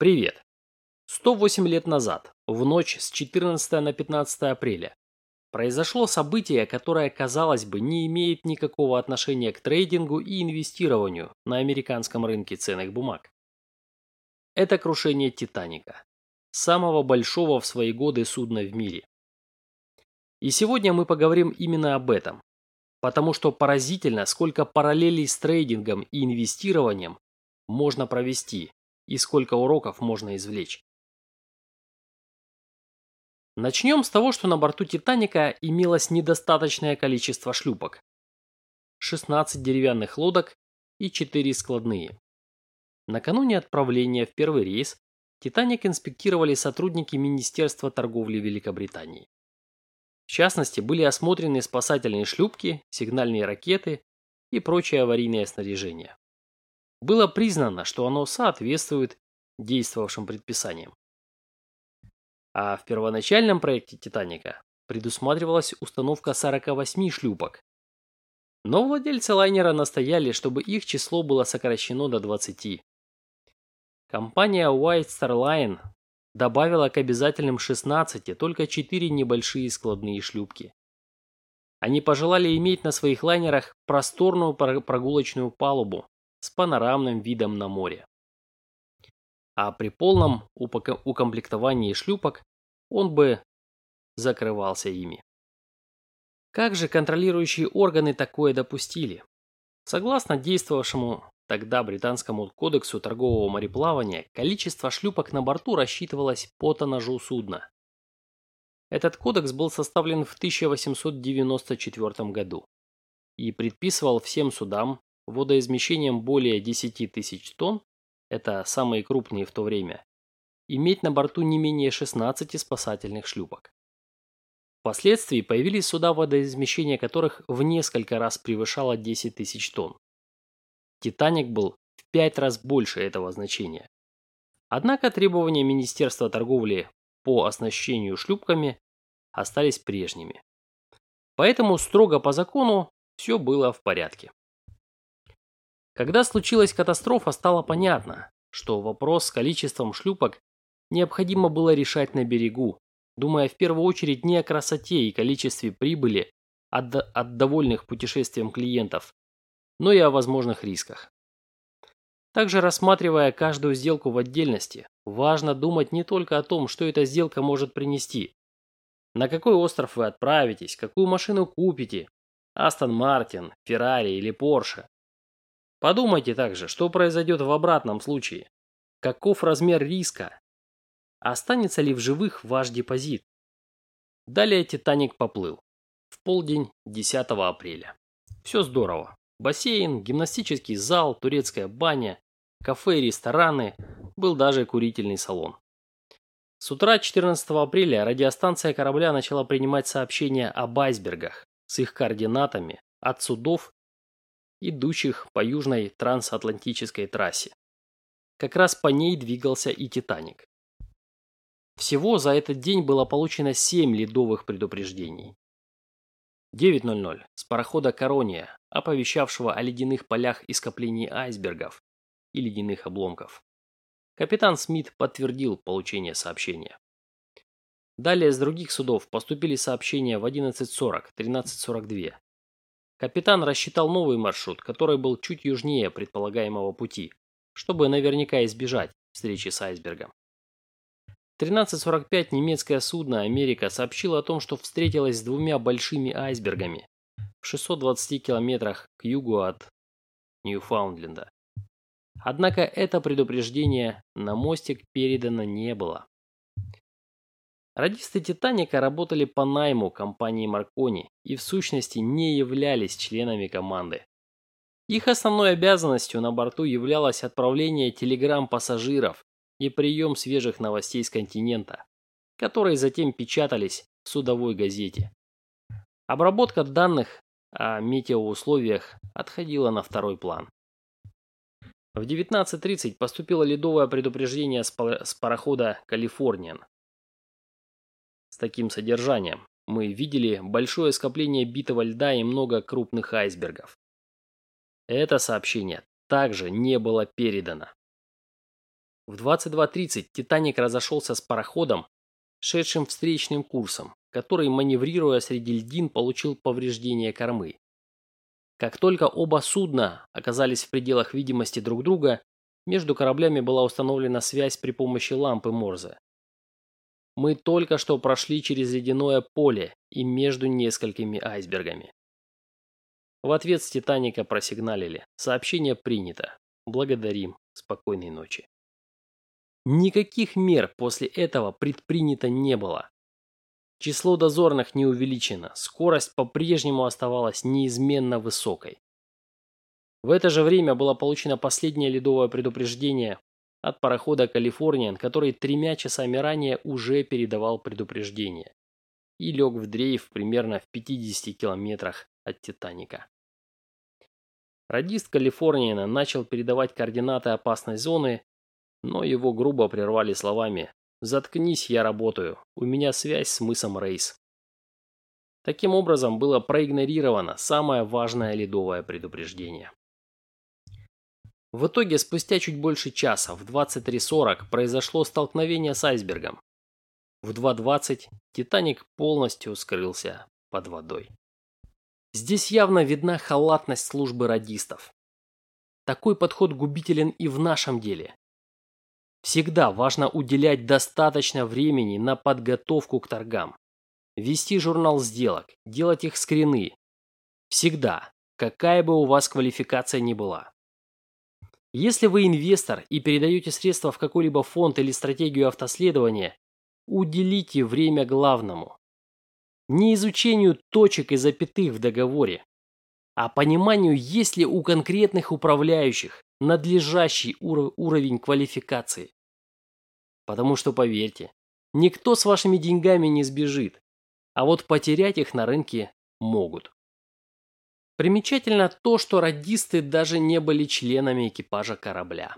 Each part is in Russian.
Привет. 108 лет назад, в ночь с 14 на 15 апреля, произошло событие, которое, казалось бы, не имеет никакого отношения к трейдингу и инвестированию на американском рынке ценных бумаг. Это крушение Титаника, самого большого в свои годы судна в мире. И сегодня мы поговорим именно об этом, потому что поразительно, сколько параллелей с трейдингом и инвестированием можно провести и сколько уроков можно извлечь. Начнем с того, что на борту Титаника имелось недостаточное количество шлюпок. 16 деревянных лодок и 4 складные. Накануне отправления в первый рейс Титаник инспектировали сотрудники Министерства торговли Великобритании. В частности, были осмотрены спасательные шлюпки, сигнальные ракеты и прочее аварийное снаряжение было признано, что оно соответствует действовавшим предписаниям. А в первоначальном проекте «Титаника» предусматривалась установка 48 шлюпок. Но владельцы лайнера настояли, чтобы их число было сокращено до 20. Компания White Star Line добавила к обязательным 16 только 4 небольшие складные шлюпки. Они пожелали иметь на своих лайнерах просторную прогулочную палубу, с панорамным видом на море. А при полном укомплектовании шлюпок он бы закрывался ими. Как же контролирующие органы такое допустили? Согласно действовавшему тогда британскому кодексу торгового мореплавания, количество шлюпок на борту рассчитывалось по тоннажу судна. Этот кодекс был составлен в 1894 году и предписывал всем судам водоизмещением более 10 тысяч тонн, это самые крупные в то время, иметь на борту не менее 16 спасательных шлюпок. Впоследствии появились суда, водоизмещение которых в несколько раз превышало 10 тысяч тонн. «Титаник» был в пять раз больше этого значения. Однако требования Министерства торговли по оснащению шлюпками остались прежними. Поэтому строго по закону все было в порядке. Когда случилась катастрофа, стало понятно, что вопрос с количеством шлюпок необходимо было решать на берегу, думая в первую очередь не о красоте и количестве прибыли от, от довольных путешествием клиентов, но и о возможных рисках. Также рассматривая каждую сделку в отдельности, важно думать не только о том, что эта сделка может принести. На какой остров вы отправитесь, какую машину купите, Астон Мартин, Феррари или Порше, Подумайте также, что произойдет в обратном случае. Каков размер риска? Останется ли в живых ваш депозит? Далее Титаник поплыл. В полдень 10 апреля. Все здорово. Бассейн, гимнастический зал, турецкая баня, кафе и рестораны, был даже курительный салон. С утра 14 апреля радиостанция корабля начала принимать сообщения об айсбергах с их координатами от судов идущих по южной трансатлантической трассе. Как раз по ней двигался и «Титаник». Всего за этот день было получено 7 ледовых предупреждений. 9.00 с парохода «Корония», оповещавшего о ледяных полях и скоплении айсбергов и ледяных обломков. Капитан Смит подтвердил получение сообщения. Далее с других судов поступили сообщения в 11.40, 13.42, Капитан рассчитал новый маршрут, который был чуть южнее предполагаемого пути, чтобы наверняка избежать встречи с айсбергом. В 13.45 немецкое судно «Америка» сообщило о том, что встретилось с двумя большими айсбергами в 620 километрах к югу от Ньюфаундленда. Однако это предупреждение на мостик передано не было. Радисты «Титаника» работали по найму компании Маркони и в сущности не являлись членами команды. Их основной обязанностью на борту являлось отправление телеграмм пассажиров и прием свежих новостей с континента, которые затем печатались в судовой газете. Обработка данных о метеоусловиях отходила на второй план. В 19.30 поступило ледовое предупреждение с парохода «Калифорниан», таким содержанием. Мы видели большое скопление битого льда и много крупных айсбергов. Это сообщение также не было передано. В 22.30 «Титаник» разошелся с пароходом, шедшим встречным курсом, который, маневрируя среди льдин, получил повреждение кормы. Как только оба судна оказались в пределах видимости друг друга, между кораблями была установлена связь при помощи лампы Морзе. Мы только что прошли через ледяное поле и между несколькими айсбергами. В ответ с Титаника просигналили. Сообщение принято. Благодарим. Спокойной ночи. Никаких мер после этого предпринято не было. Число дозорных не увеличено, скорость по-прежнему оставалась неизменно высокой. В это же время было получено последнее ледовое предупреждение от парохода «Калифорниан», который тремя часами ранее уже передавал предупреждение и лег в дрейф примерно в 50 километрах от «Титаника». Радист Калифорниана начал передавать координаты опасной зоны, но его грубо прервали словами Заткнись, я работаю. У меня связь с мысом Рейс. Таким образом, было проигнорировано самое важное ледовое предупреждение. В итоге, спустя чуть больше часа, в 23.40, произошло столкновение с айсбергом. В 2.20 Титаник полностью скрылся под водой. Здесь явно видна халатность службы радистов. Такой подход губителен и в нашем деле. Всегда важно уделять достаточно времени на подготовку к торгам. Вести журнал сделок, делать их скрины. Всегда, какая бы у вас квалификация ни была. Если вы инвестор и передаете средства в какой-либо фонд или стратегию автоследования, уделите время главному. Не изучению точек и запятых в договоре, а пониманию, есть ли у конкретных управляющих надлежащий ур уровень квалификации. Потому что, поверьте, никто с вашими деньгами не сбежит, а вот потерять их на рынке могут. Примечательно то, что радисты даже не были членами экипажа корабля.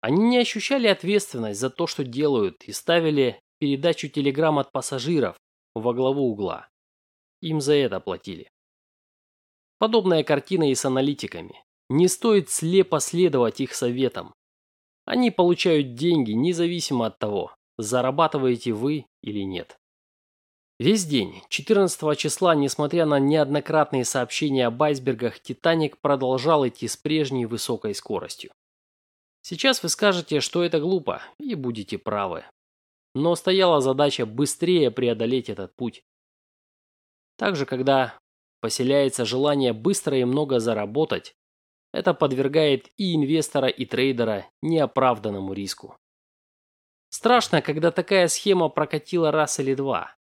Они не ощущали ответственность за то, что делают, и ставили передачу телеграмм от пассажиров во главу угла. Им за это платили. Подобная картина и с аналитиками. Не стоит слепо следовать их советам. Они получают деньги независимо от того, зарабатываете вы или нет. Весь день, 14 числа, несмотря на неоднократные сообщения об айсбергах, Титаник продолжал идти с прежней высокой скоростью. Сейчас вы скажете, что это глупо, и будете правы. Но стояла задача быстрее преодолеть этот путь. Также, когда поселяется желание быстро и много заработать, это подвергает и инвестора, и трейдера неоправданному риску. Страшно, когда такая схема прокатила раз или два,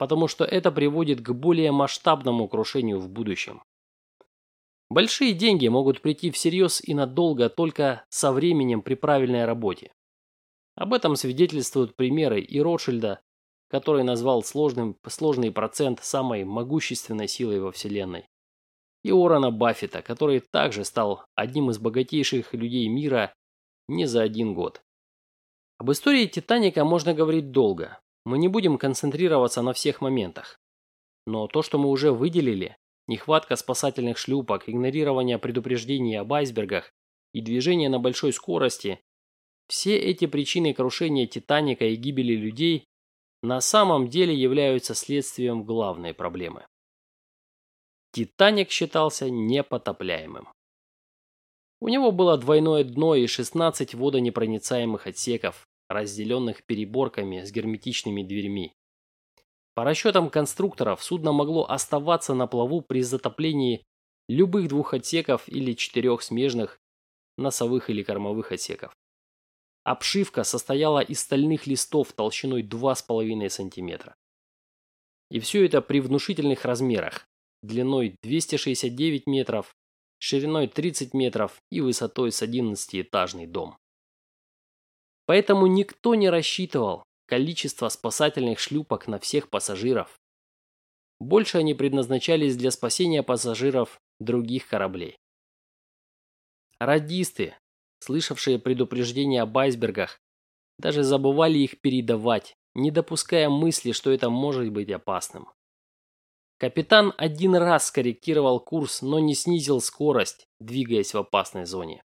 потому что это приводит к более масштабному крушению в будущем. Большие деньги могут прийти всерьез и надолго только со временем при правильной работе. Об этом свидетельствуют примеры и Ротшильда, который назвал сложным, сложный процент самой могущественной силой во Вселенной и Уоррена Баффета, который также стал одним из богатейших людей мира не за один год. Об истории Титаника можно говорить долго. Мы не будем концентрироваться на всех моментах. Но то, что мы уже выделили, нехватка спасательных шлюпок, игнорирование предупреждений об айсбергах и движение на большой скорости, все эти причины крушения Титаника и гибели людей на самом деле являются следствием главной проблемы. Титаник считался непотопляемым. У него было двойное дно и 16 водонепроницаемых отсеков, разделенных переборками с герметичными дверьми. По расчетам конструкторов, судно могло оставаться на плаву при затоплении любых двух отсеков или четырех смежных носовых или кормовых отсеков. Обшивка состояла из стальных листов толщиной 2,5 см. И все это при внушительных размерах, длиной 269 метров, шириной 30 метров и высотой с 11-этажный дом. Поэтому никто не рассчитывал количество спасательных шлюпок на всех пассажиров. Больше они предназначались для спасения пассажиров других кораблей. Радисты, слышавшие предупреждения об айсбергах, даже забывали их передавать, не допуская мысли, что это может быть опасным. Капитан один раз скорректировал курс, но не снизил скорость, двигаясь в опасной зоне.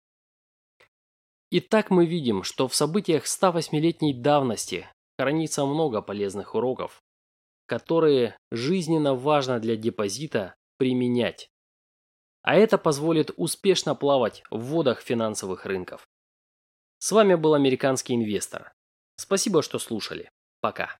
Итак, мы видим, что в событиях 108-летней давности хранится много полезных уроков, которые жизненно важно для депозита применять. А это позволит успешно плавать в водах финансовых рынков. С вами был американский инвестор. Спасибо, что слушали. Пока.